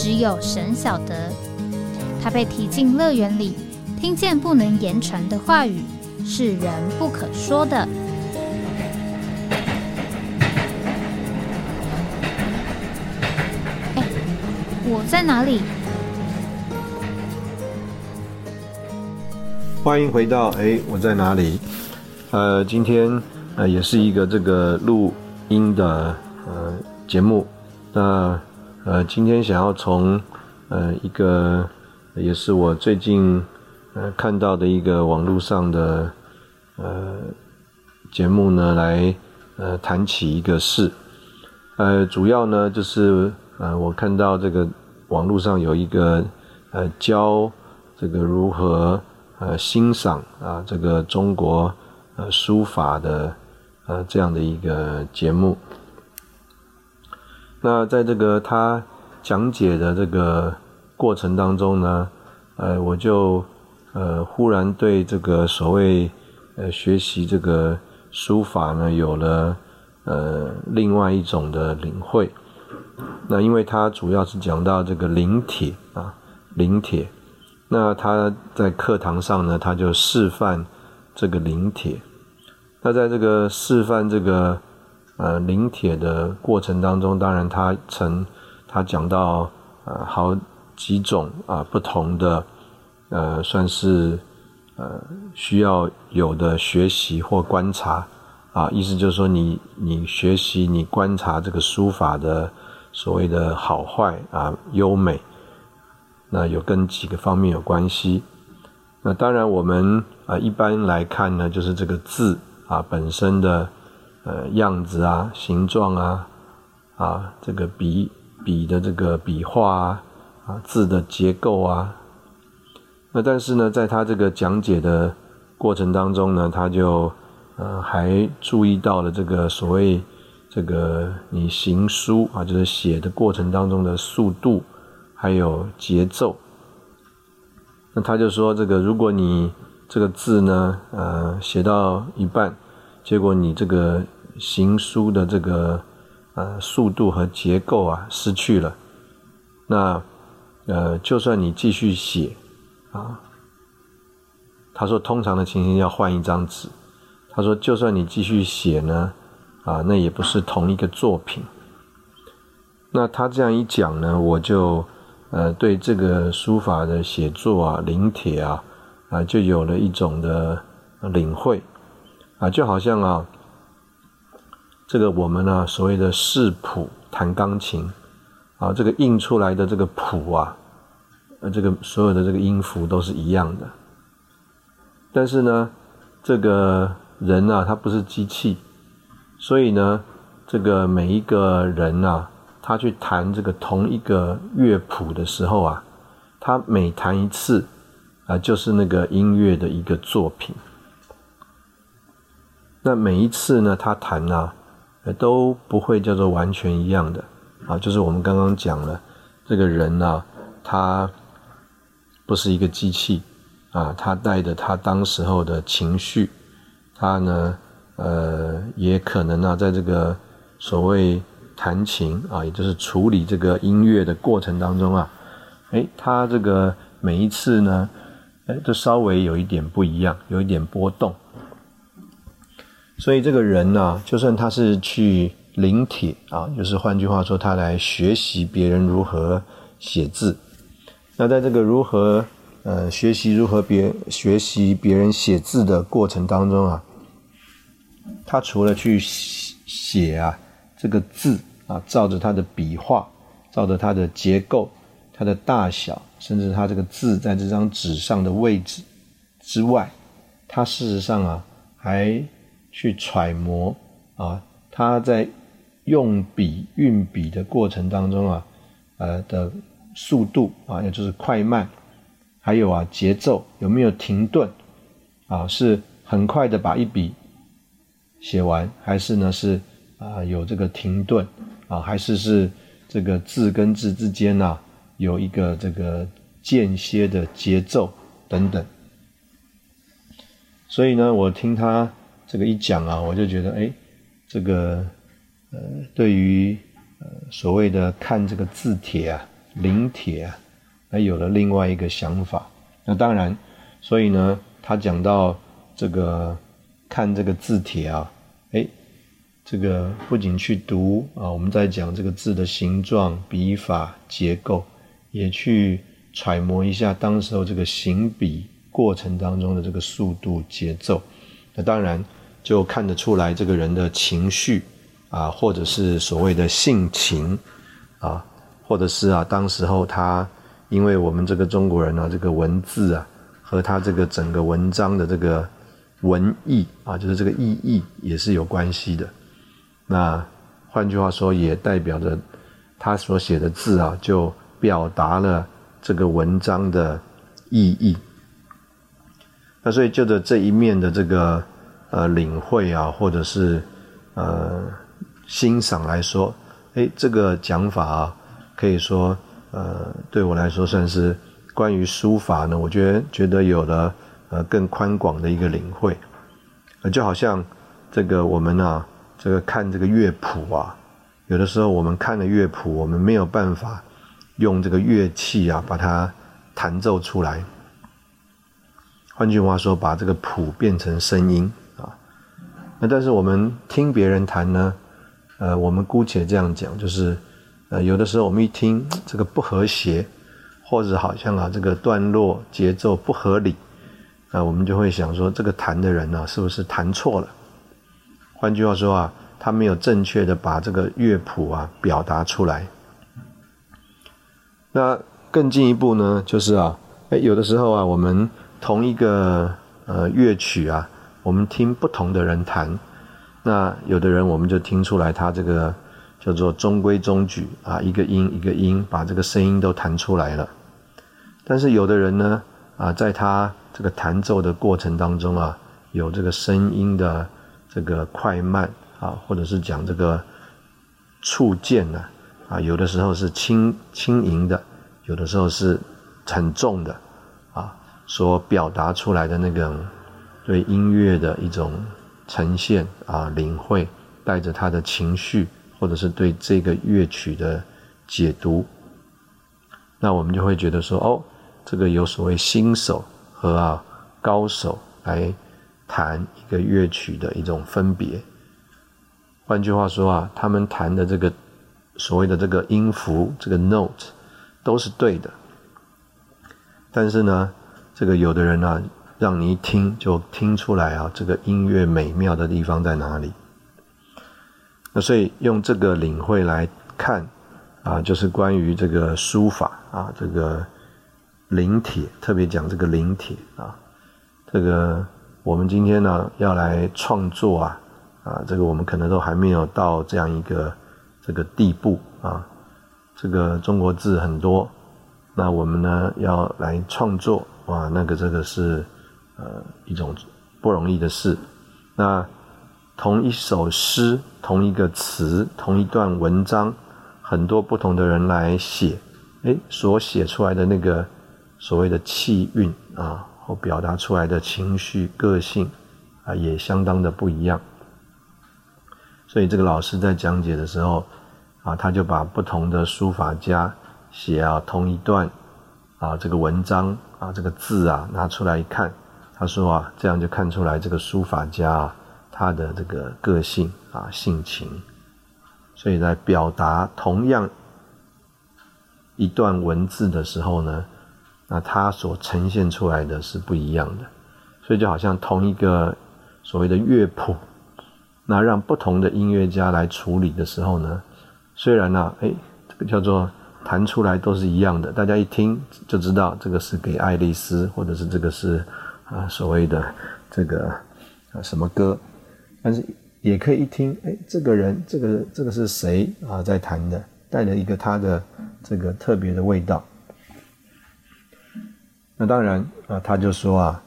只有神晓得，他被提进乐园里，听见不能言传的话语，是人不可说的。哎，我在哪里？欢迎回到哎，我在哪里？呃，今天呃也是一个这个录音的呃节目，那。呃今天想要从呃一个也是我最近呃看到的一个网络上的呃节目呢，来呃谈起一个事。呃，主要呢就是呃我看到这个网络上有一个呃教这个如何呃欣赏啊这个中国呃书法的呃这样的一个节目。那在这个他讲解的这个过程当中呢，呃，我就呃忽然对这个所谓呃学习这个书法呢有了呃另外一种的领会。那因为他主要是讲到这个临帖啊，临帖。那他在课堂上呢，他就示范这个临帖。那在这个示范这个。呃，临帖的过程当中，当然他曾他讲到呃好几种啊不同的呃算是呃需要有的学习或观察啊，意思就是说你你学习你观察这个书法的所谓的好坏啊优美，那有跟几个方面有关系。那当然我们啊一般来看呢，就是这个字啊本身的。呃，样子啊，形状啊，啊，这个笔笔的这个笔画啊，啊，字的结构啊，那但是呢，在他这个讲解的过程当中呢，他就呃还注意到了这个所谓这个你行书啊，就是写的过程当中的速度还有节奏。那他就说，这个如果你这个字呢，呃，写到一半，结果你这个。行书的这个呃速度和结构啊失去了，那呃就算你继续写啊，他说通常的情形要换一张纸，他说就算你继续写呢啊那也不是同一个作品。那他这样一讲呢，我就呃对这个书法的写作啊临帖啊啊就有了一种的领会啊就好像啊。这个我们呢，所谓的视谱弹钢琴，啊，这个印出来的这个谱啊，呃，这个所有的这个音符都是一样的。但是呢，这个人呢，他不是机器，所以呢，这个每一个人啊，他去弹这个同一个乐谱的时候啊，他每弹一次啊，就是那个音乐的一个作品。那每一次呢，他弹呢。都不会叫做完全一样的啊，就是我们刚刚讲了，这个人呢，他不是一个机器啊，他带着他当时候的情绪，他呢，呃，也可能呢，在这个所谓弹琴啊，也就是处理这个音乐的过程当中啊，哎，他这个每一次呢，哎，都稍微有一点不一样，有一点波动。所以这个人呢，就算他是去临帖啊，就是换句话说，他来学习别人如何写字。那在这个如何呃学习如何别学习别人写字的过程当中啊，他除了去写啊这个字啊，照着他的笔画，照着他的结构、它的大小，甚至他这个字在这张纸上的位置之外，他事实上啊还。去揣摩啊，他在用笔运笔的过程当中啊，呃的速度啊，也就是快慢，还有啊节奏有没有停顿啊？是很快的把一笔写完，还是呢是啊有这个停顿啊？还是是这个字跟字之间呢有一个这个间歇的节奏等等？所以呢，我听他这个一讲啊，我就觉得哎，这个呃，对于呃所谓的看这个字帖啊、临帖啊，还有了另外一个想法。那当然，所以呢，他讲到这个看这个字帖啊，哎，这个不仅去读啊，我们在讲这个字的形状、笔法、结构，也去揣摩一下当时候这个行笔。过程当中的这个速度节奏，那当然就看得出来这个人的情绪啊，或者是所谓的性情啊，或者是啊，当时候他因为我们这个中国人呢，这个文字啊，和他这个整个文章的这个文意啊，就是这个意义也是有关系的。那换句话说，也代表着他所写的字啊，就表达了这个文章的意义。那所以就着这一面的这个呃领会啊，或者是呃欣赏来说，哎，这个讲法啊，可以说呃对我来说算是关于书法呢，我觉得觉得有了呃更宽广的一个领会，呃就好像这个我们啊这个看这个乐谱啊，有的时候我们看了乐谱，我们没有办法用这个乐器啊把它弹奏出来。换句话说，把这个谱变成声音。那但是我们听别人弹呢，呃，我们姑且这样讲，就是呃，有的时候我们一听这个不和谐，或者好像啊这个段落节奏不合理，那我们就会想说，这个弹的人呢，是不是弹错了？换句话说啊，他没有正确的把这个乐谱啊表达出来。那更进一步呢，就是啊，哎，有的时候啊，我们同一个呃乐曲啊，我们听不同的人弹，那有的人我们就听出来他这个叫做中规中矩啊，一个音一个音把这个声音都弹出来了。但是有的人呢啊，在他这个弹奏的过程当中啊，有这个声音的这个快慢啊，或者是讲这个触键呢啊，有的时候是轻轻盈的，有的时候是很重的啊。所表达出来的那个对音乐的一种呈现啊，领会，带着他的情绪，或者是对这个乐曲的解读，那我们就会觉得说，哦，这个有所谓新手和啊高手来弹一个乐曲的一种分别。换句话说啊，他们弹的这个所谓的这个音符，这个 note 都是对的，但是呢。这个有的人呢，让你一听就听出来啊，这个音乐美妙的地方在哪里？那所以用这个领会来看啊，就是关于这个书法啊，这个临帖，特别讲这个临帖啊，这个我们今天呢要来创作啊啊，这个我们可能都还没有到这样一个这个地步啊，这个中国字很多，那我们呢要来创作。哇，那个这个是，呃，一种不容易的事。那同一首诗、同一个词、同一段文章，很多不同的人来写，哎，所写出来的那个所谓的气韵啊，或表达出来的情绪、个性啊，也相当的不一样。所以这个老师在讲解的时候啊，他就把不同的书法家写啊同一段啊这个文章。啊，这个字啊，拿出来一看，他说啊，这样就看出来这个书法家啊，他的这个个性啊，性情，所以在表达同样一段文字的时候呢，那他所呈现出来的是不一样的，所以就好像同一个所谓的乐谱，那让不同的音乐家来处理的时候呢，虽然呢，哎，这个叫做。弹出来都是一样的，大家一听就知道这个是给爱丽丝，或者是这个是啊所谓的这个啊什么歌，但是也可以一听，哎，这个人这个这个是谁啊在弹的，带了一个他的这个特别的味道。那当然啊，他就说啊，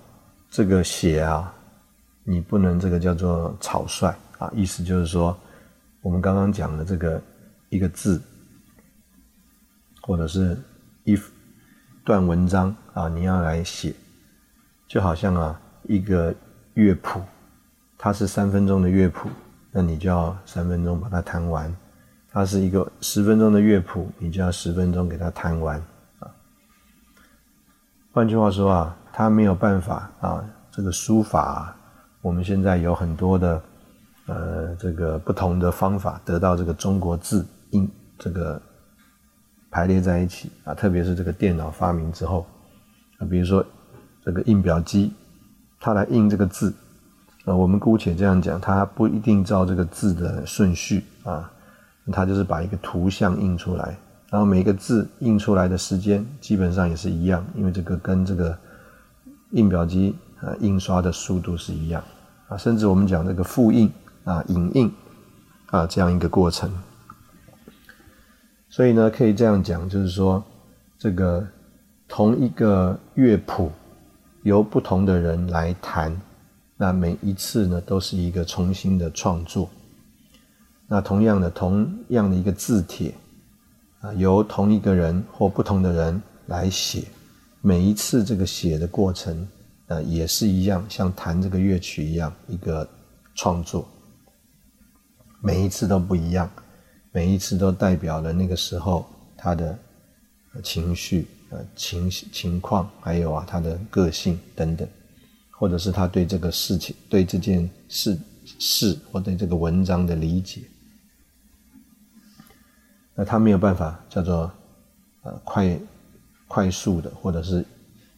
这个写啊，你不能这个叫做草率啊，意思就是说，我们刚刚讲的这个一个字，或者是一段文章啊，你要来写，就好像啊一个乐谱，它是三分钟的乐谱，那你就要三分钟把它弹完；它是一个十分钟的乐谱，你就要十分钟给它弹完。啊换句话说啊，他没有办法啊，这个书法，我们现在有很多的呃这个不同的方法得到这个中国字印这个排列在一起啊，特别是这个电脑发明之后啊，比如说这个印表机，它来印这个字，呃，我们姑且这样讲，它不一定照这个字的顺序啊，它就是把一个图像印出来。然后每个字印出来的时间基本上也是一样，因为这个跟这个印表机啊印刷的速度是一样啊，甚至我们讲这个复印啊、影印啊这样一个过程。所以呢，可以这样讲，就是说这个同一个乐谱由不同的人来弹，那每一次呢都是一个重新的创作。那同样的，同样的一个字帖。啊，由同一个人或不同的人来写，每一次这个写的过程，呃，也是一样，像弹这个乐曲一样，一个创作，每一次都不一样，每一次都代表了那个时候他的情绪、呃情情况，还有啊他的个性等等，或者是他对这个事情、对这件事事或对这个文章的理解。那他没有办法叫做，呃，快快速的，或者是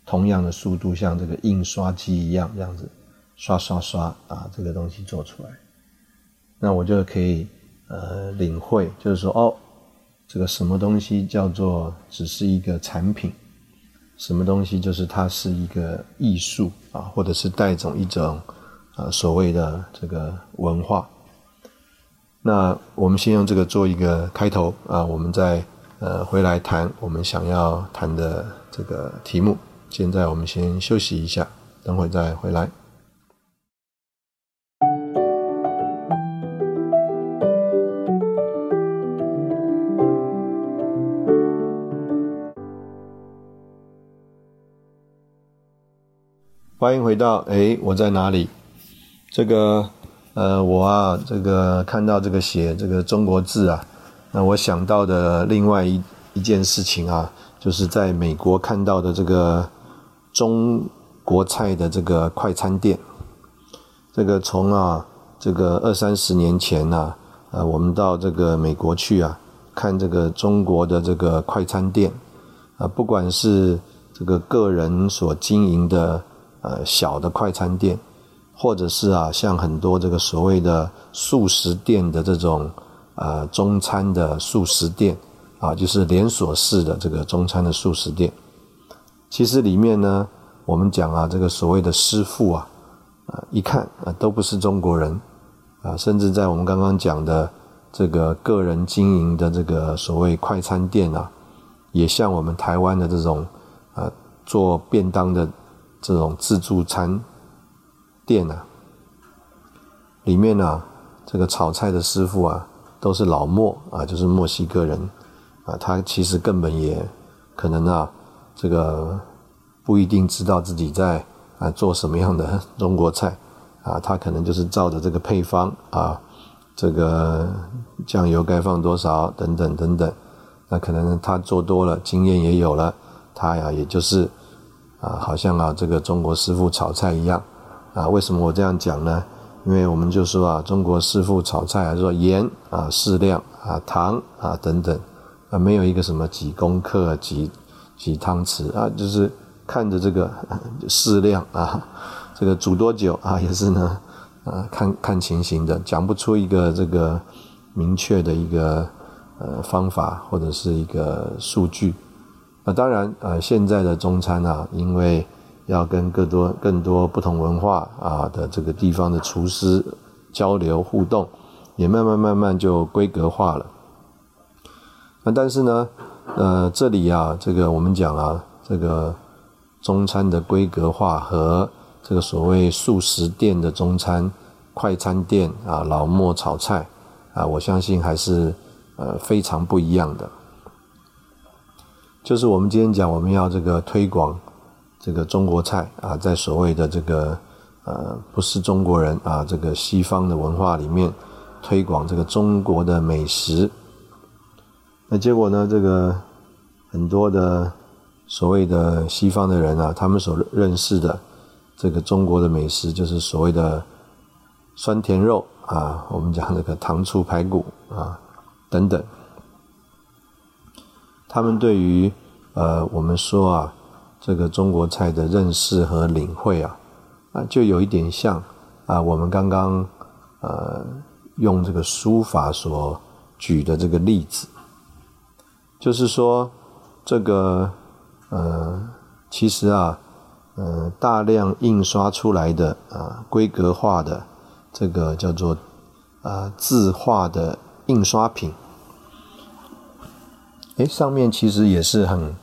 同样的速度，像这个印刷机一样这样子刷刷刷啊，这个东西做出来。那我就可以呃领会，就是说哦，这个什么东西叫做只是一个产品，什么东西就是它是一个艺术啊，或者是带种一种呃所谓的这个文化。那我们先用这个做一个开头啊，我们再呃回来谈我们想要谈的这个题目。现在我们先休息一下，等会再回来。欢迎回到哎，我在哪里？这个。呃，我啊，这个看到这个写这个中国字啊，那我想到的另外一一件事情啊，就是在美国看到的这个中国菜的这个快餐店。这个从啊，这个二三十年前呐，呃，我们到这个美国去啊，看这个中国的这个快餐店，啊，不管是这个个人所经营的呃小的快餐店。或者是啊，像很多这个所谓的素食店的这种呃中餐的素食店啊，就是连锁式的这个中餐的素食店，其实里面呢，我们讲啊，这个所谓的师傅啊，啊一看啊都不是中国人啊，甚至在我们刚刚讲的这个个人经营的这个所谓快餐店啊，也像我们台湾的这种啊做便当的这种自助餐。店啊，里面呢，这个炒菜的师傅啊，都是老墨啊，就是墨西哥人啊，他其实根本也可能啊，这个不一定知道自己在啊做什么样的中国菜啊，他可能就是照着这个配方啊，这个酱油该放多少等等等等，那可能他做多了，经验也有了，他呀也就是啊，好像啊这个中国师傅炒菜一样。啊，为什么我这样讲呢？因为我们就说啊，中国师傅炒菜啊，说盐啊适量啊，糖啊等等啊，没有一个什么几公克几几汤匙啊，就是看着这个 适量啊，这个煮多久啊，也是呢啊，看看情形的，讲不出一个这个明确的一个呃方法或者是一个数据。那当然呃，现在的中餐啊，因为要跟更多更多不同文化啊的这个地方的厨师交流互动，也慢慢慢慢就规格化了。那但是呢，呃，这里啊，这个我们讲啊，这个中餐的规格化和这个所谓素食店的中餐、快餐店啊、老莫炒菜啊，我相信还是呃非常不一样的。就是我们今天讲，我们要这个推广这个中国菜啊，在所谓的这个呃不是中国人啊这个西方的文化里面推广这个中国的美食。那结果呢，这个很多的所谓的西方的人啊，他们所认识的。这个中国的美食就是所谓的酸甜肉啊，我们讲这个糖醋排骨啊等等。他们对于呃我们说啊这个中国菜的认识和领会啊啊就有一点像啊我们刚刚呃用这个书法所举的这个例子，就是说这个呃其实啊。呃，大量印刷出来的啊，规格化的这个叫做啊字画的印刷品，哎，上面其实也是很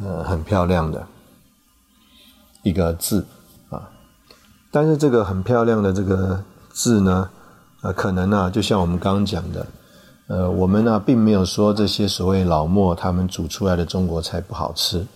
呃很漂亮的一个字啊，但是这个很漂亮的这个字呢，呃，可能呢，就像我们刚刚讲的，呃，我们呢并没有说这些所谓老墨他们煮出来的中国菜不好吃。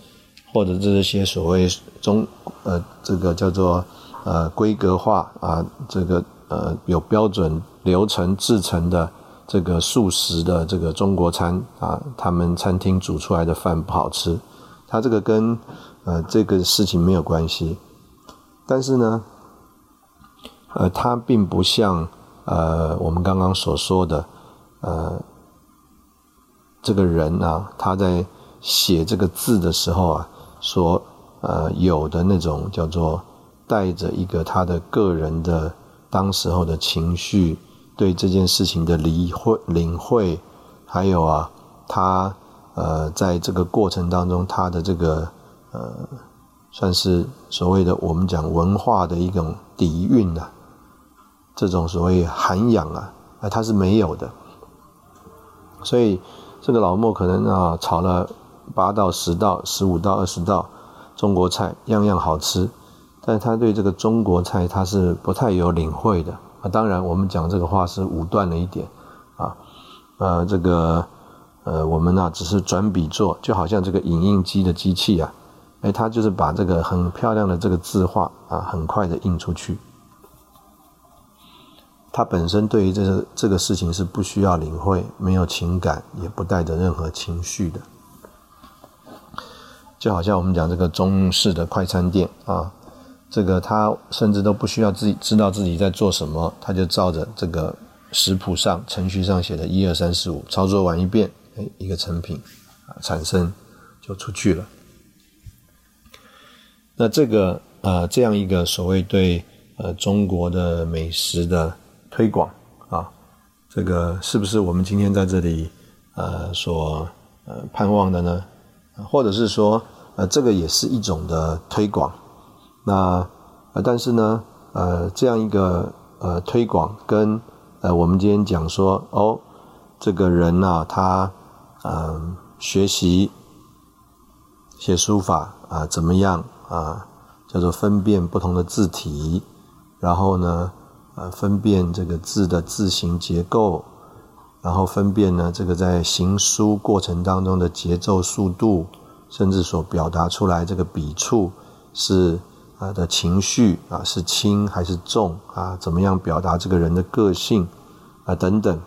或者这些所谓中呃这个叫做呃规格化啊这个呃有标准流程制成的这个素食的这个中国餐啊，他们餐厅煮出来的饭不好吃，它这个跟呃这个事情没有关系，但是呢，呃它并不像呃我们刚刚所说的呃这个人啊他在写这个字的时候啊。所呃有的那种叫做带着一个他的个人的当时候的情绪，对这件事情的理会领会，还有啊他呃在这个过程当中他的这个呃算是所谓的我们讲文化的一种底蕴呐，这种所谓涵养啊，啊他是没有的，所以这个老莫可能啊炒了。八到十道、十五到二十道中国菜，样样好吃，但他对这个中国菜他是不太有领会的啊。当然，我们讲这个话是武断了一点啊。呃，这个呃，我们呢只是转笔作，就好像这个影印机的机器啊，哎，它就是把这个很漂亮的这个字画啊，很快的印出去。它本身对于这个这个事情是不需要领会，没有情感，也不带着任何情绪的。就好像我们讲这个中式的快餐店啊，这个他甚至都不需要自己知道自己在做什么，他就照着这个食谱上、程序上写的一二三四五操作完一遍，哎，一个成品啊产生就出去了。那这个啊，这样一个所谓对呃中国的美食的推广啊，这个是不是我们今天在这里呃所呃盼望的呢？或者是说？呃，这个也是一种的推广，那呃，但是呢，呃，这样一个呃推广跟呃我们今天讲说哦，这个人呐，他嗯学习写书法啊怎么样啊，叫做分辨不同的字体，然后呢，呃，分辨这个字的字形结构，然后分辨呢这个在行书过程当中的节奏速度。甚至所表达出来这个笔触是啊的情绪啊是轻还是重啊怎么样表达这个人的个性啊等等，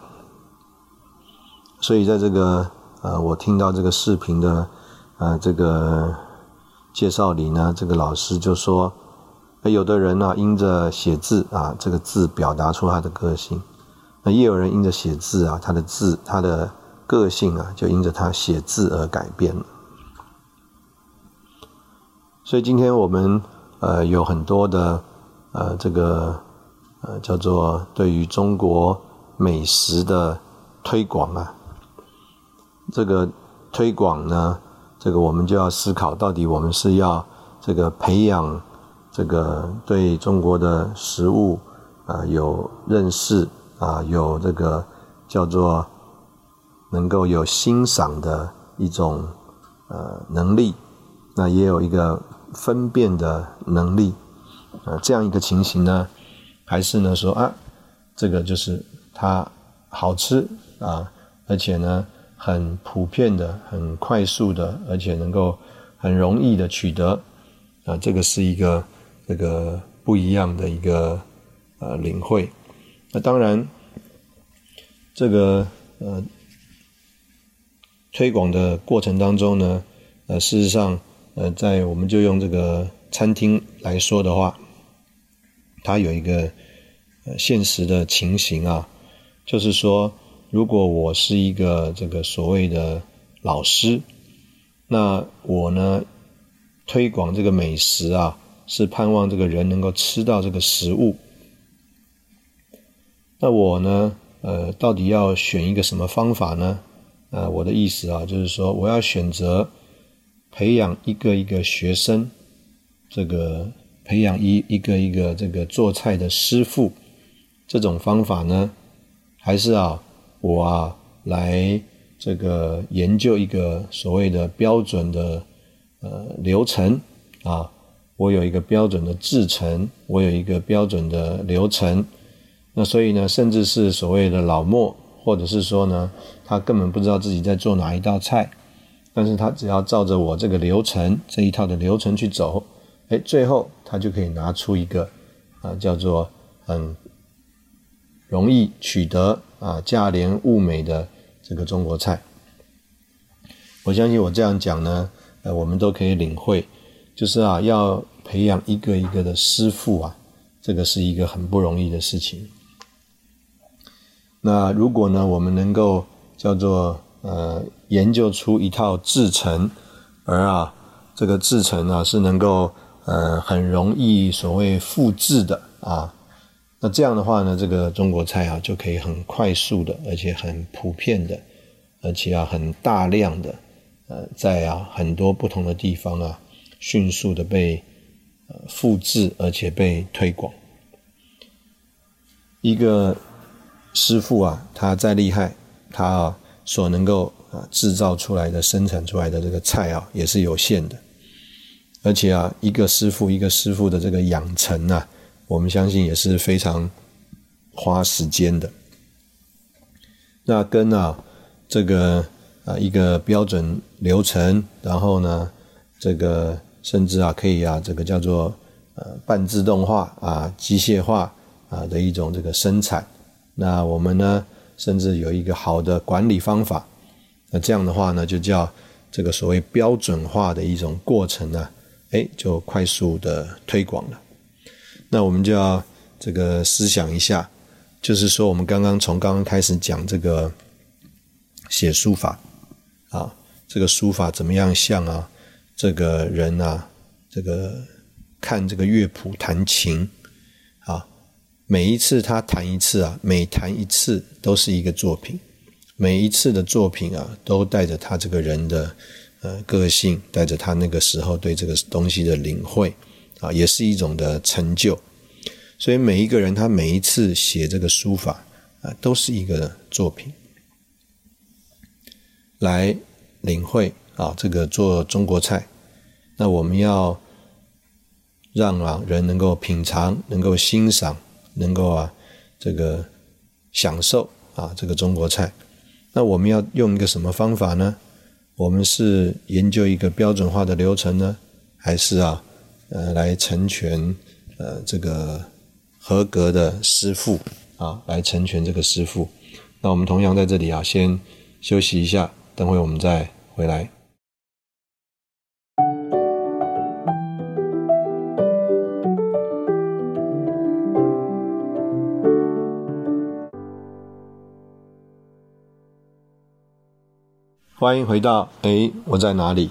所以在这个呃我听到这个视频的呃这个介绍里呢，这个老师就说，有的人呢因着写字啊这个字表达出他的个性，那也有人因着写字啊他的字他的个性啊就因着他写字而改变了。所以今天我们呃有很多的呃这个呃叫做对于中国美食的推广啊，这个推广呢，这个我们就要思考到底我们是要这个培养这个对中国的食物啊有认识啊有这个叫做能够有欣赏的一种呃能力，那也有一个。分辨的能力，啊，这样一个情形呢，还是呢说啊，这个就是它好吃啊，而且呢很普遍的、很快速的，而且能够很容易的取得，啊，这个是一个这个不一样的一个呃领会。那当然，这个呃推广的过程当中呢，呃，事实上。呃，在我们就用这个餐厅来说的话，它有一个呃现实的情形啊，就是说，如果我是一个这个所谓的老师，那我呢推广这个美食啊，是盼望这个人能够吃到这个食物。那我呢，呃，到底要选一个什么方法呢？呃，我的意思啊，就是说，我要选择。培养一个一个学生，这个培养一一个一个这个做菜的师傅，这种方法呢，还是啊，我啊来这个研究一个所谓的标准的呃流程啊，我有一个标准的制程，我有一个标准的流程，那所以呢，甚至是所谓的老莫，或者是说呢，他根本不知道自己在做哪一道菜。但是他只要照着我这个流程这一套的流程去走，哎，最后他就可以拿出一个啊叫做很容易取得啊价廉物美的这个中国菜。我相信我这样讲呢，呃，我们都可以领会，就是啊要培养一个一个的师傅啊，这个是一个很不容易的事情。那如果呢，我们能够叫做呃。研究出一套制程，而啊，这个制程啊是能够呃很容易所谓复制的啊，那这样的话呢，这个中国菜啊就可以很快速的，而且很普遍的，而且啊很大量的呃在啊很多不同的地方啊迅速的被呃复制，而且被推广。一个师傅啊，他再厉害，他啊所能够。啊，制造出来的、生产出来的这个菜啊，也是有限的，而且啊，一个师傅一个师傅的这个养成啊，我们相信也是非常花时间的。那跟啊这个啊一个标准流程，然后呢，这个甚至啊可以啊这个叫做呃半自动化啊机械化啊的一种这个生产，那我们呢，甚至有一个好的管理方法。那这样的话呢，就叫这个所谓标准化的一种过程呢，哎，就快速的推广了。那我们就要这个思想一下，就是说，我们刚刚从刚刚开始讲这个写书法啊，这个书法怎么样像啊，这个人啊，这个看这个乐谱弹琴，每一次他弹一次啊，每弹一次都是一个作品。每一次的作品啊，都带着他这个人的呃个性，带着他那个时候对这个东西的领会啊，也是一种的成就。所以每一个人他每一次写这个书法啊，都是一个作品，来领会啊这个做中国菜。那我们要让啊人能够品尝，能够欣赏，能够啊这个享受啊这个中国菜。那我们要用一个什么方法呢？我们是研究一个标准化的流程呢，还是啊，呃，来成全呃这个合格的师傅啊，来成全这个师傅？那我们同样在这里啊，先休息一下，等会我们再回来。欢迎回到哎，我在哪里？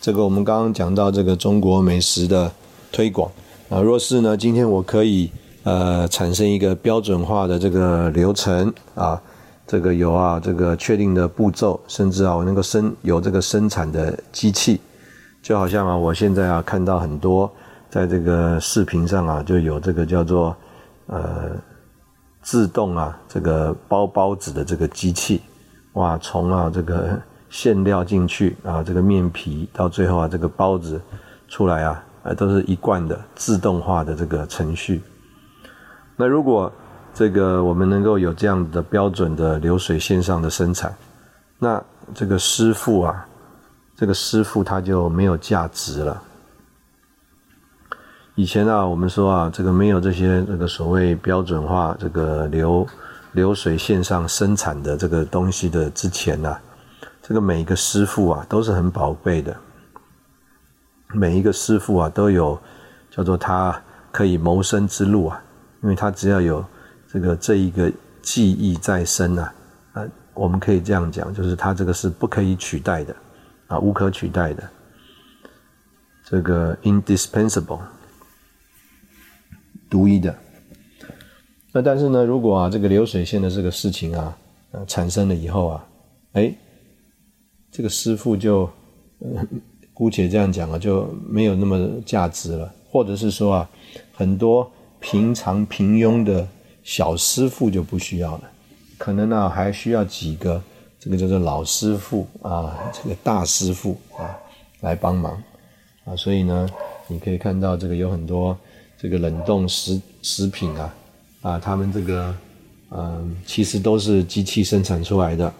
这个我们刚刚讲到这个中国美食的推广啊。若是呢，今天我可以呃产生一个标准化的这个流程啊，这个有啊这个确定的步骤，甚至啊我能够生有这个生产的机器，就好像啊我现在啊看到很多在这个视频上啊就有这个叫做呃自动啊这个包包子的这个机器。哇，从啊这个馅料进去啊，这个面皮到最后啊这个包子出来啊，呃，都是一贯的自动化的这个程序。那如果这个我们能够有这样的标准的流水线上的生产，那这个师傅啊，这个师傅他就没有价值了。以前啊，我们说啊，这个没有这些这个所谓标准化这个流流水线上生产的这个东西的之前呢，这个每一个师傅啊都是很宝贝的，每一个师傅啊都有叫做他可以谋生之路啊，因为他只要有这个这一个技艺在身啊，啊，我们可以这样讲，就是他这个是不可以取代的啊，无可取代的，这个 indispensable。独一的，那但是呢，如果啊这个流水线的这个事情啊，呃产生了以后啊，哎，这个师傅就，姑且这样讲啊，就没有那么价值了，或者是说啊，很多平常平庸的小师傅就不需要了，可能呢还需要几个这个叫做老师傅啊，这个大师傅啊来帮忙啊，所以呢，你可以看到这个有很多。这个冷冻食食品啊，啊，他们这个，嗯，其实都是机器生产出来的，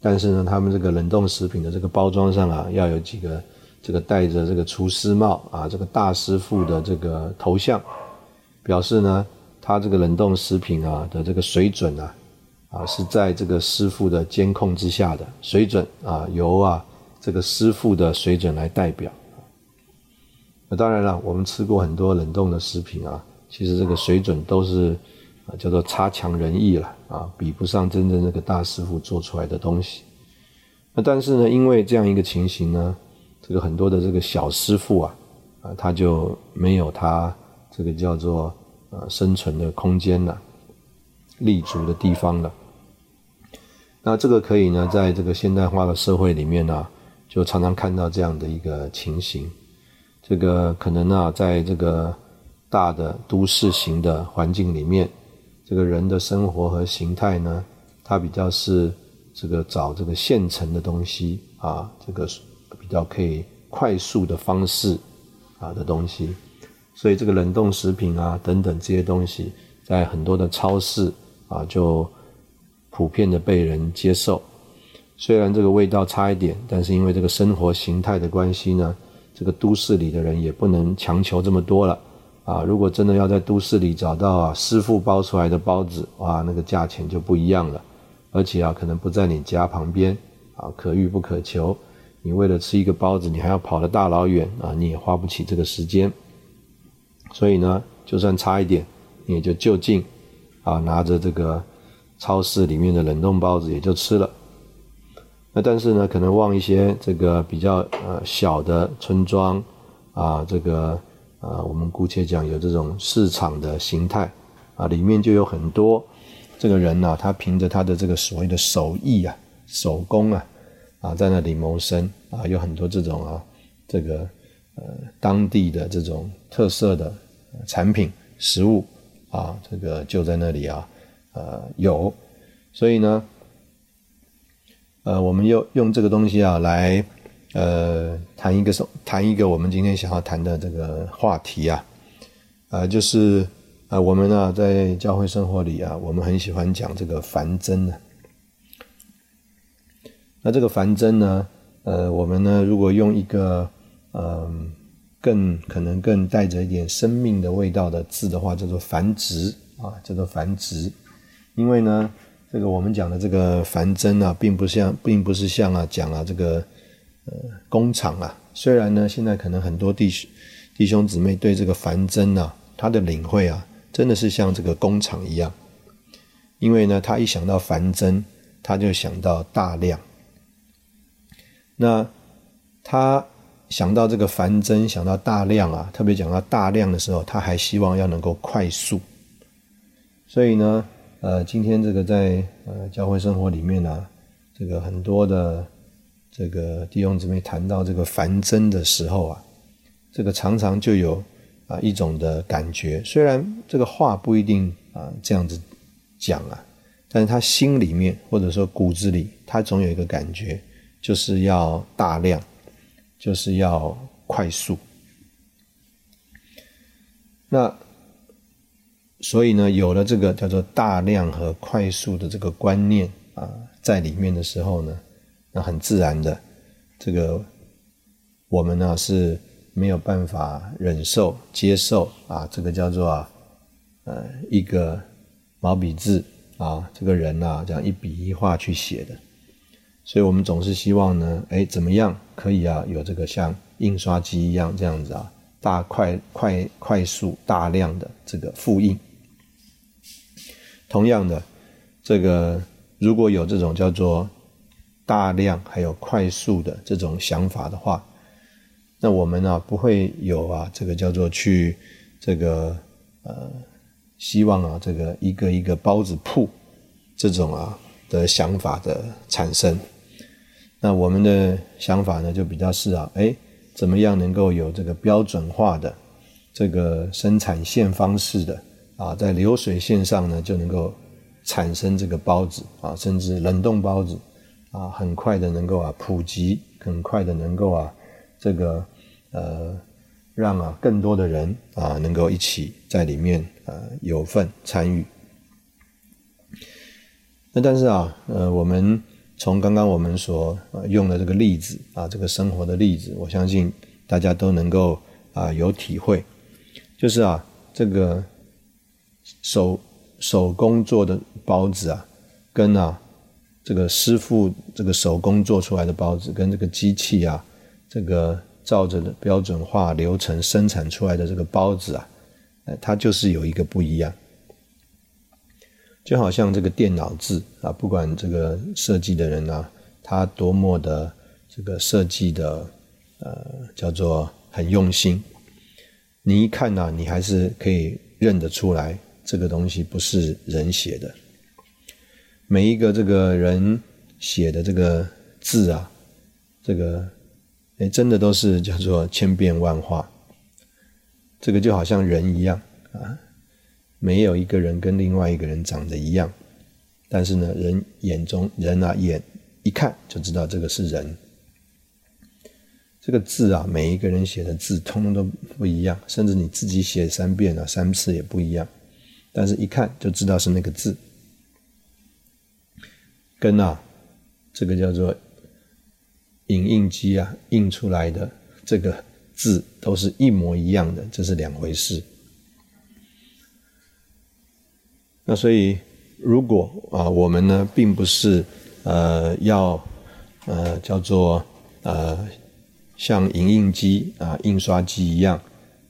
但是呢，他们这个冷冻食品的这个包装上啊，要有几个这个戴着这个厨师帽啊，这个大师傅的这个头像，表示呢，他这个冷冻食品啊的这个水准啊，啊，是在这个师傅的监控之下的。水准啊，由啊这个师傅的水准来代表。那当然了，我们吃过很多冷冻的食品啊，其实这个水准都是啊叫做差强人意了啊，比不上真正那个大师傅做出来的东西。那但是呢，因为这样一个情形呢，这个很多的这个小师傅啊啊，他就没有他这个叫做呃生存的空间了，立足的地方了。那这个可以呢，在这个现代化的社会里面呢，就常常看到这样的一个情形。这个可能啊，在这个大的都市型的环境里面，这个人的生活和形态呢，它比较是这个找这个现成的东西啊，这个比较可以快速的方式啊的东西，所以这个冷冻食品啊等等这些东西，在很多的超市啊就普遍的被人接受，虽然这个味道差一点，但是因为这个生活形态的关系呢。这个都市里的人也不能强求这么多了，啊，如果真的要在都市里找到啊师傅包出来的包子，哇，那个价钱就不一样了，而且啊，可能不在你家旁边，啊，可遇不可求，你为了吃一个包子，你还要跑得大老远，啊，你也花不起这个时间，所以呢，就算差一点，你也就就近，啊，拿着这个超市里面的冷冻包子也就吃了。那但是呢，可能往一些这个比较呃小的村庄啊，这个啊我们姑且讲有这种市场的形态啊，里面就有很多这个人呢，他凭着他的这个所谓的手艺啊、手工啊啊，在那里谋生啊，有很多这种啊这个呃当地的这种特色的产品食物啊，这个就在那里啊呃有，所以呢。呃，我们又用这个东西啊来，呃，谈一个什谈一个我们今天想要谈的这个话题啊，呃，就是呃，我们呢在教会生活里啊，我们很喜欢讲这个凡真呢。那这个凡真呢，呃，我们呢如果用一个嗯更可能更带着一点生命的味道的字的话，叫做繁殖啊，叫做繁殖，因为呢。这个我们讲的这个凡真啊，并不像，并不是像啊讲啊这个呃工厂啊。虽然呢，现在可能很多弟兄弟兄姊妹对这个凡真啊，他的领会啊，真的是像这个工厂一样。因为呢，他一想到凡真，他就想到大量。那他想到这个凡真，想到大量啊，特别讲到大量的时候，他还希望要能够快速。所以呢。呃，今天这个在呃教会生活里面呢，这个很多的这个弟兄姊妹谈到这个繁真的时候啊，这个常常就有啊一种的感觉，虽然这个话不一定啊这样子讲啊，但是他心里面或者说骨子里，他总有一个感觉，就是要大量，就是要快速。那所以呢，有了这个叫做大量和快速的这个观念啊，在里面的时候呢，那很自然的，这个我们呢是没有办法忍受、接受啊，这个叫做啊，呃，一个毛笔字啊，这个人呐，这样一笔一画去写的，所以我们总是希望呢，哎，怎么样可以啊，有这个像印刷机一样这样子啊。大快快快速大量的这个复印，同样的，这个如果有这种叫做大量还有快速的这种想法的话，那我们呢不会有啊这个叫做去这个呃希望啊这个一个一个包子铺这种啊的想法的产生，那我们的想法呢就比较是啊哎。怎么样能够有这个标准化的这个生产线方式的啊，在流水线上呢就能够产生这个包子啊，甚至冷冻包子啊，很快的能够啊普及，很快的能够啊这个呃让啊更多的人啊能够一起在里面呃有份参与。那但是啊呃我们。从刚刚我们所用的这个例子啊，这个生活的例子，我相信大家都能够啊有体会，就是啊这个手手工做的包子啊，跟啊这个师傅这个手工做出来的包子，跟这个机器啊这个照着的标准化流程生产出来的这个包子啊，它就是有一个不一样。就好像这个电脑字啊，不管这个设计的人啊，他多么的这个设计的呃叫做很用心，你一看呢，你还是可以认得出来，这个东西不是人写的。每一个这个人写的这个字啊，这个哎真的都是叫做千变万化，这个就好像人一样啊。没有一个人跟另外一个人长得一样，但是呢，人眼中人啊，眼一看就知道这个是人。这个字啊，每一个人写的字通通都不一样，甚至你自己写三遍啊、三次也不一样，但是一看就知道是那个字。跟啊，这个叫做影印机啊印出来的这个字都是一模一样的，这是两回事。那所以，如果啊，我们呢，并不是呃要呃叫做呃像影印机啊、印刷机一样，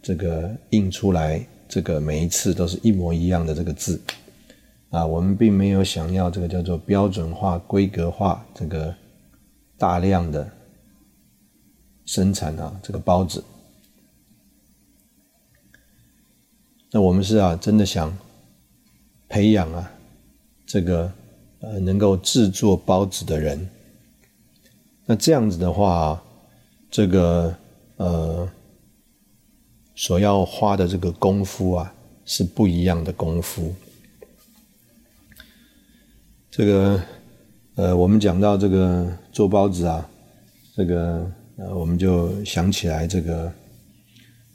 这个印出来这个每一次都是一模一样的这个字啊，我们并没有想要这个叫做标准化、规格化这个大量的生产啊这个包子。那我们是啊，真的想。培养啊，这个呃能够制作包子的人，那这样子的话，这个呃所要花的这个功夫啊是不一样的功夫。这个呃我们讲到这个做包子啊，这个呃我们就想起来这个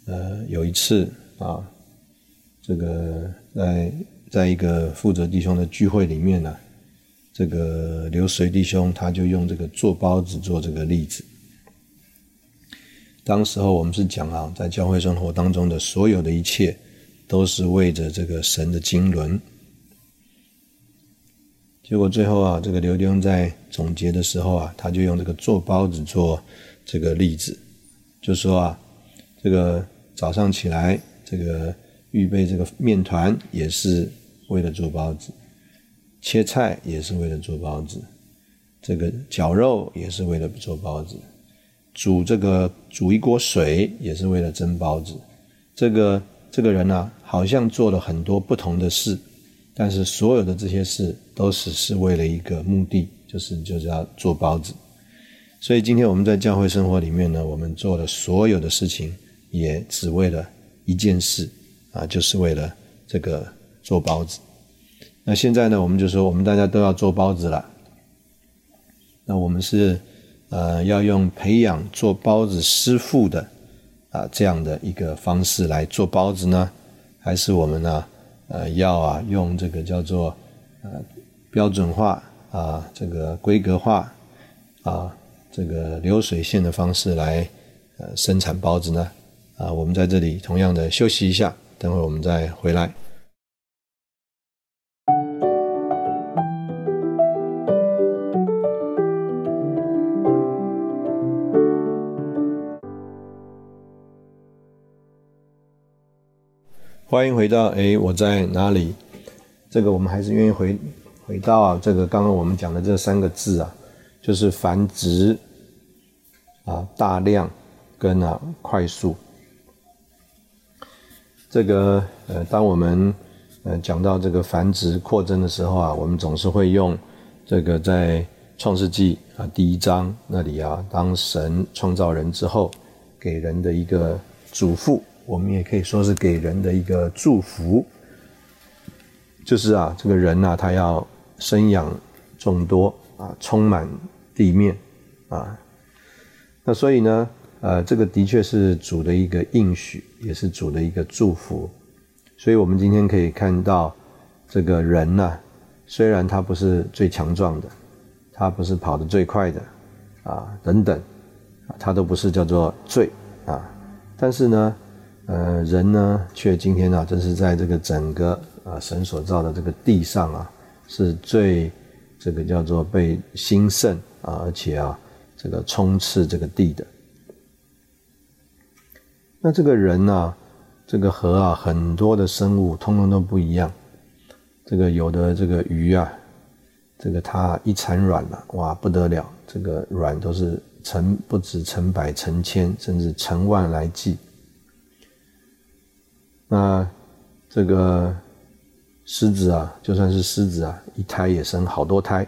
呃有一次啊，这个在。在一个负责弟兄的聚会里面呢，这个流水弟兄他就用这个做包子做这个例子。当时候我们是讲啊，在教会生活当中的所有的一切，都是为着这个神的经纶。结果最后啊，这个刘弟兄在总结的时候啊，他就用这个做包子做这个例子，就说啊，这个早上起来这个。预备这个面团也是为了做包子，切菜也是为了做包子，这个绞肉也是为了做包子，煮这个煮一锅水也是为了蒸包子。这个这个人呢，好像做了很多不同的事，但是所有的这些事都是是为了一个目的，就是就是要做包子。所以今天我们在教会生活里面呢，我们做的所有的事情，也只为了一件事。啊，就是为了这个做包子。那现在呢，我们就说，我们大家都要做包子了。那我们是呃，要用培养做包子师傅的啊这样的一个方式来做包子呢？还是我们呢呃要啊用这个叫做呃标准化啊这个规格化啊这个流水线的方式来呃生产包子呢？啊，我们在这里同样的休息一下，等会儿我们再回来。欢迎回到哎，我在哪里？这个我们还是愿意回回到啊，这个刚刚我们讲的这三个字啊，就是繁殖啊，大量跟啊快速。这个呃，当我们呃讲到这个繁殖扩增的时候啊，我们总是会用这个在创世纪啊第一章那里啊，当神创造人之后，给人的一个嘱咐。我们也可以说是给人的一个祝福，就是啊，这个人呐，他要生养众多啊，充满地面啊。那所以呢，呃，这个的确是主的一个应许，也是主的一个祝福。所以我们今天可以看到，这个人呐，虽然他不是最强壮的，他不是跑得最快的啊，等等，他都不是叫做最啊，但是呢。呃，人呢，却今天啊，正是在这个整个啊神所造的这个地上啊，是最这个叫做被兴盛啊，而且啊，这个充斥这个地的。那这个人呢，这个和啊很多的生物通通都不一样。这个有的这个鱼啊，这个它一产卵了，哇不得了，这个卵都是成不止成百成千，甚至成万来计。那这个狮子啊，就算是狮子啊，一胎也生好多胎。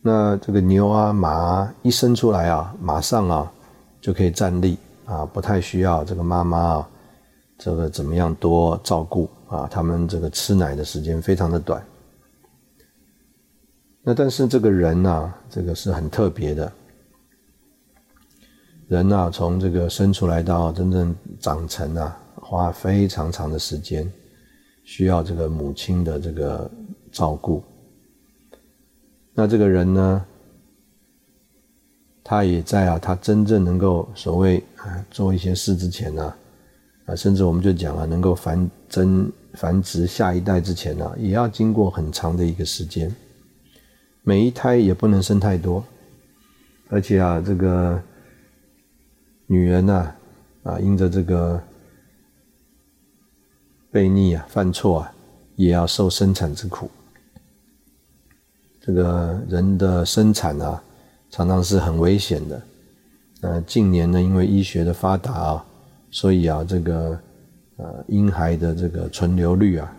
那这个牛啊、马啊，一生出来啊，马上啊就可以站立啊，不太需要这个妈妈啊，这个怎么样多照顾啊？他们这个吃奶的时间非常的短。那但是这个人呢，这个是很特别的。人呐，从这个生出来到真正长成啊，花非常长的时间，需要这个母亲的这个照顾。那这个人呢，他也在啊，他真正能够所谓啊做一些事之前呢，啊，甚至我们就讲啊，能够繁增繁殖下一代之前呢，也要经过很长的一个时间。每一胎也不能生太多，而且啊，这个。女人呢，啊，因着这个悖逆啊、犯错啊，也要受生产之苦。这个人的生产啊，常常是很危险的。呃，近年呢，因为医学的发达啊，所以啊，这个呃婴孩的这个存留率啊，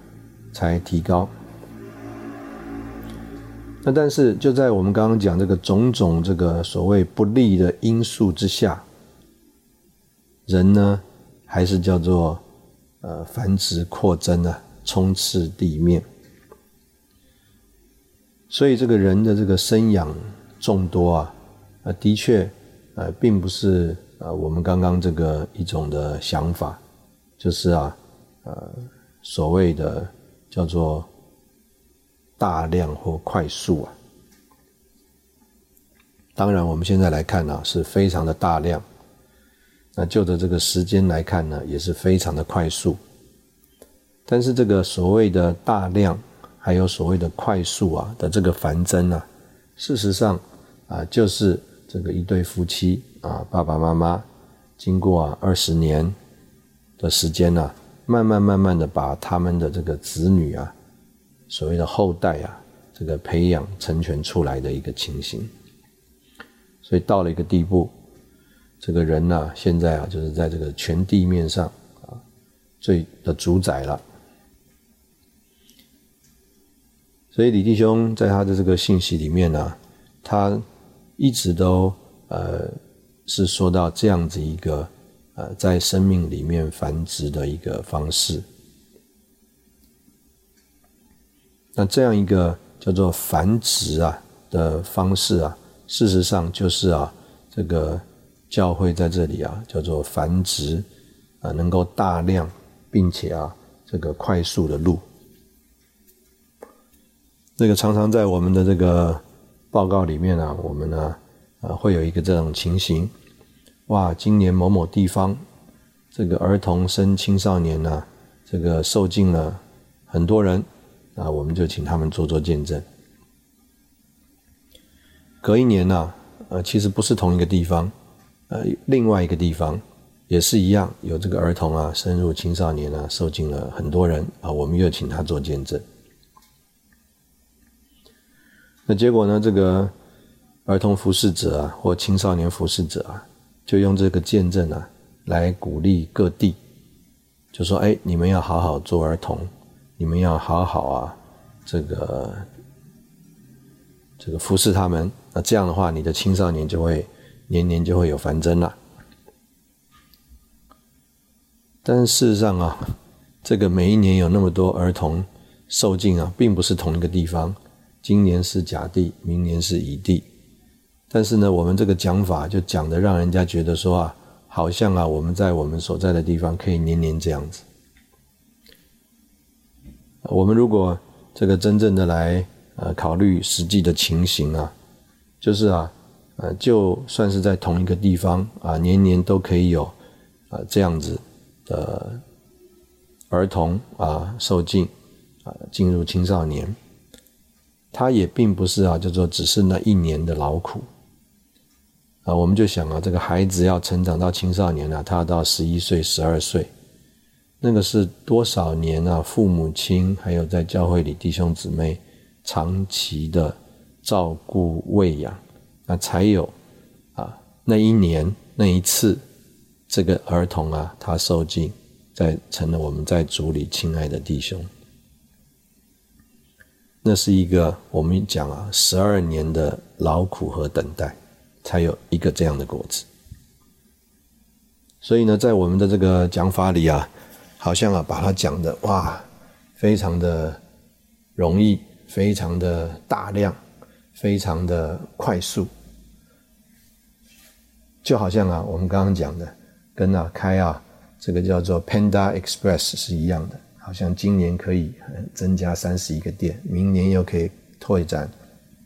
才提高。那但是就在我们刚刚讲这个种种这个所谓不利的因素之下。人呢，还是叫做呃繁殖扩增啊，冲刺地面。所以这个人的这个生养众多啊，呃，的确呃，并不是呃我们刚刚这个一种的想法，就是啊呃所谓的叫做大量或快速啊。当然，我们现在来看呢，是非常的大量。那就着这个时间来看呢，也是非常的快速。但是这个所谓的大量，还有所谓的快速啊的这个繁增啊，事实上啊，就是这个一对夫妻啊，爸爸妈妈经过啊二十年的时间呢，慢慢慢慢的把他们的这个子女啊，所谓的后代啊，这个培养成全出来的一个情形。所以到了一个地步。这个人呢，现在啊，就是在这个全地面上啊，最的主宰了。所以李弟兄在他的这个信息里面呢，他一直都呃是说到这样子一个呃在生命里面繁殖的一个方式。那这样一个叫做繁殖啊的方式啊，事实上就是啊这个。教会在这里啊，叫做繁殖啊，能够大量并且啊，这个快速的录。这个常常在我们的这个报告里面啊，我们呢啊会有一个这种情形，哇，今年某某地方这个儿童生青少年呢，这个受尽了很多人啊，我们就请他们做做见证。隔一年呢，呃，其实不是同一个地方，呃，另外一个地方也是一样，有这个儿童啊，深入青少年啊，受尽了很多人啊，我们又请他做见证。那结果呢？这个儿童服侍者啊，或青少年服侍者啊，就用这个见证啊，来鼓励各地，就说：“哎，你们要好好做儿童，你们要好好啊，这个这个服侍他们。那这样的话，你的青少年就会年年就会有繁增了。”但是事实上啊，这个每一年有那么多儿童受尽啊，并不是同一个地方。今年是甲地，明年是乙地，但是呢，我们这个讲法就讲的让人家觉得说啊，好像啊，我们在我们所在的地方可以年年这样子。我们如果这个真正的来呃考虑实际的情形啊，就是啊，呃，就算是在同一个地方啊，年年都可以有啊这样子的儿童啊受尽啊进入青少年。他也并不是啊，叫做只是那一年的劳苦啊，我们就想啊，这个孩子要成长到青少年了，他要到十一岁、十二岁，那个是多少年啊？父母亲还有在教会里弟兄姊妹长期的照顾喂养，那才有啊那一年那一次，这个儿童啊，他受尽，在成了我们在主里亲爱的弟兄。那是一个我们讲啊，十二年的劳苦和等待，才有一个这样的果子。所以呢，在我们的这个讲法里啊，好像啊，把它讲的哇，非常的容易，非常的大量，非常的快速，就好像啊，我们刚刚讲的，跟啊开啊这个叫做 Panda Express 是一样的。好像今年可以增加三十一个店，明年又可以拓展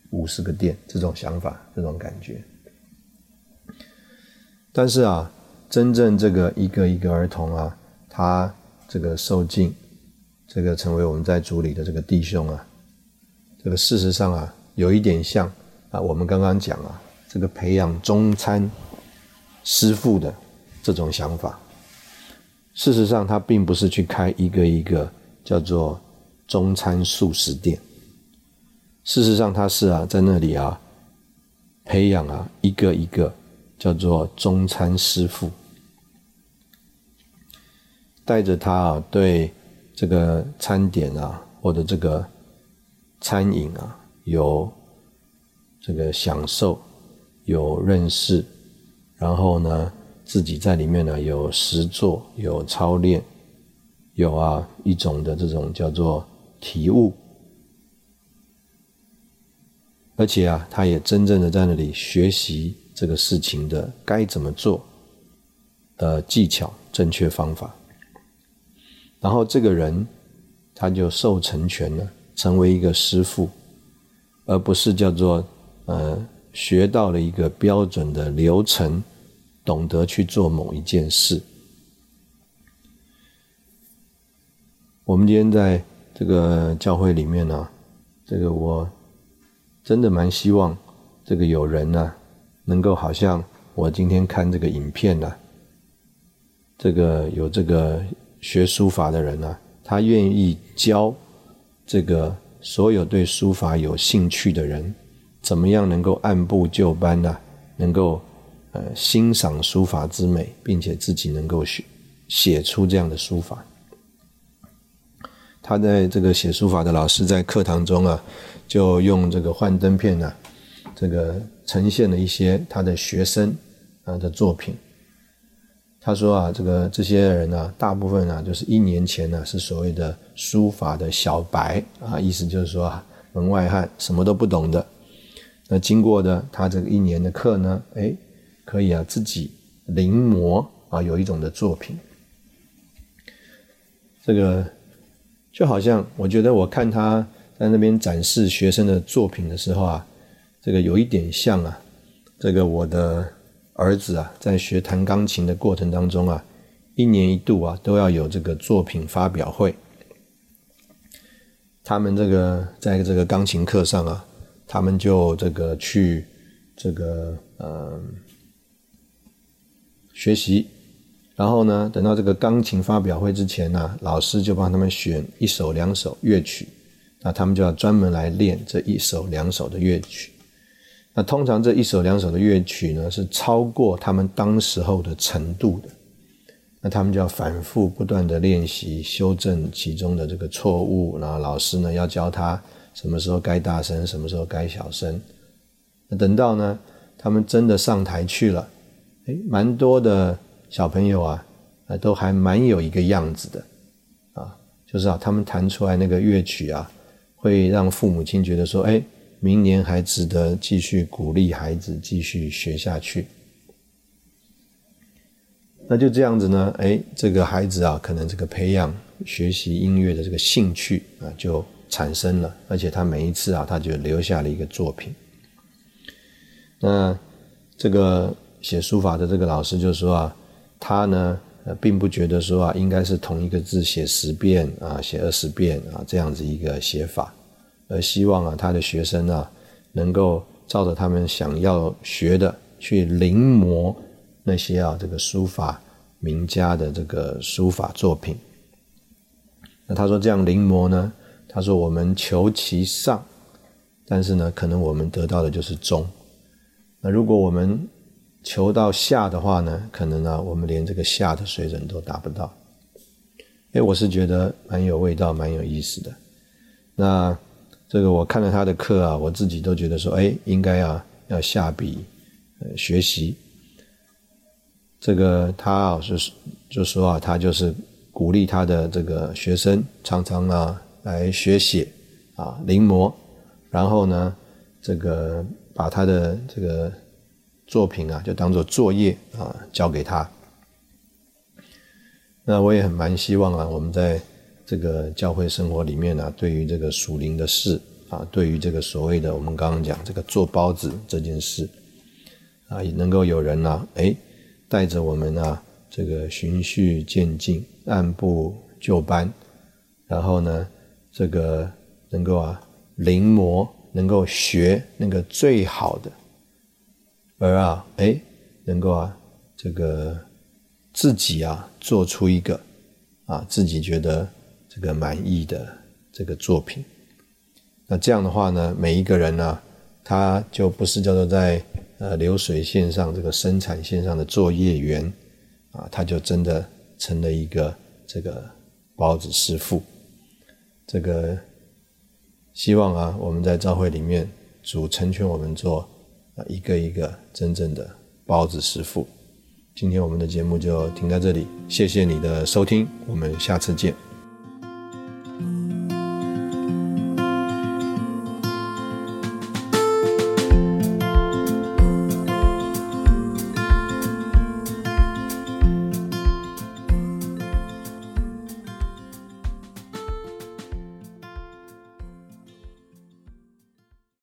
五十个店，这种想法，这种感觉。但是啊，真正这个一个一个儿童啊，他这个受尽，这个成为我们在组里的这个弟兄啊，这个事实上啊，有一点像啊，我们刚刚讲啊，这个培养中餐师傅的这种想法。事实上，他并不是去开一个一个叫做中餐素食店。事实上，他是啊，在那里啊，培养啊一个一个叫做中餐师傅，带着他啊对这个餐点啊或者这个餐饮啊有这个享受，有认识，然后呢。自己在里面呢，有实做，有操练，有啊一种的这种叫做体悟，而且啊，他也真正的在那里学习这个事情的该怎么做的技巧、正确方法，然后这个人他就受成全了，成为一个师傅，而不是叫做呃学到了一个标准的流程。懂得去做某一件事。我们今天在这个教会里面呢，这个我真的蛮希望这个有人呢，能够好像我今天看这个影片呢，这个有这个学书法的人呢，他愿意教这个所有对书法有兴趣的人，怎么样能够按部就班呢？能够。呃，欣赏书法之美，并且自己能够写写出这样的书法。他在这个写书法的老师在课堂中啊，就用这个幻灯片呢，这个呈现了一些他的学生啊的作品。他说啊，这个这些人呢，大部分啊，就是一年前呢是所谓的书法的小白啊，意思就是说啊，门外汉，什么都不懂的。那经过的他这个一年的课呢，哎。可以啊自己临摹啊有一种的作品。这个就好像我觉得我看他在那边展示学生的作品的时候啊，这个有一点像啊，这个我的儿子啊在学弹钢琴的过程当中啊，一年一度啊都要有这个作品发表会。他们这个在这个钢琴课上啊，他们就这个去这个呃学习。然后呢，等到这个钢琴发表会之前呢，老师就帮他们选一首、两首乐曲，那他们就要专门来练这一首、两首的乐曲。那通常这一首、两首的乐曲呢，是超过他们当时候的程度的，那他们就要反复不断的练习，修正其中的这个错误。然后老师呢，要教他什么时候该大声，什么时候该小声。那等到呢，他们真的上台去了，诶，蛮多的。小朋友啊，啊，都还蛮有一个样子的，啊，就是啊，他们弹出来那个乐曲啊，会让父母亲觉得说，哎，明年还值得继续鼓励孩子继续学下去。那就这样子呢，哎，这个孩子啊，可能这个培养学习音乐的这个兴趣啊，就产生了，而且他每一次啊，他就留下了一个作品。那这个写书法的这个老师就说啊。他呢，呃，并不觉得说啊，应该是同一个字写十遍啊，写二十遍啊，这样子一个写法，而希望啊，他的学生啊，能够照着他们想要学的去临摹那些啊，这个书法名家的这个书法作品。那他说这样临摹呢，他说我们求其上，但是呢，可能我们得到的就是中。那如果我们求到下的话呢，可能呢，我们连这个下的水准都达不到。哎，我是觉得蛮有味道，蛮有意思的。那这个我看了他的课啊，我自己都觉得说，哎，应该啊要下笔呃学习。这个他啊是就说啊，他就是鼓励他的这个学生常常啊来学写啊临摹，然后呢，这个把他的这个。作品啊，就当做作业啊，交给他。那我也很蛮希望啊，我们在这个教会生活里面呢，对于这个属灵的事啊，对于这个所谓的我们刚刚讲这个做包子这件事啊，也能够有人呢，哎，带着我们啊，这个循序渐进，按部就班，然后呢，这个能够啊临摹，能够学那个最好的。而啊，哎，能够啊，这个自己啊，做出一个啊，自己觉得这个满意的这个作品。那这样的话呢，每一个人呢，他就不是叫做在呃流水线上这个生产线上的作业员啊，他就真的成了一个这个包子师傅。这个希望啊，我们在教会里面主成全我们做。啊，一个一个真正的包子师傅。今天我们的节目就停在这里，谢谢你的收听，我们下次见。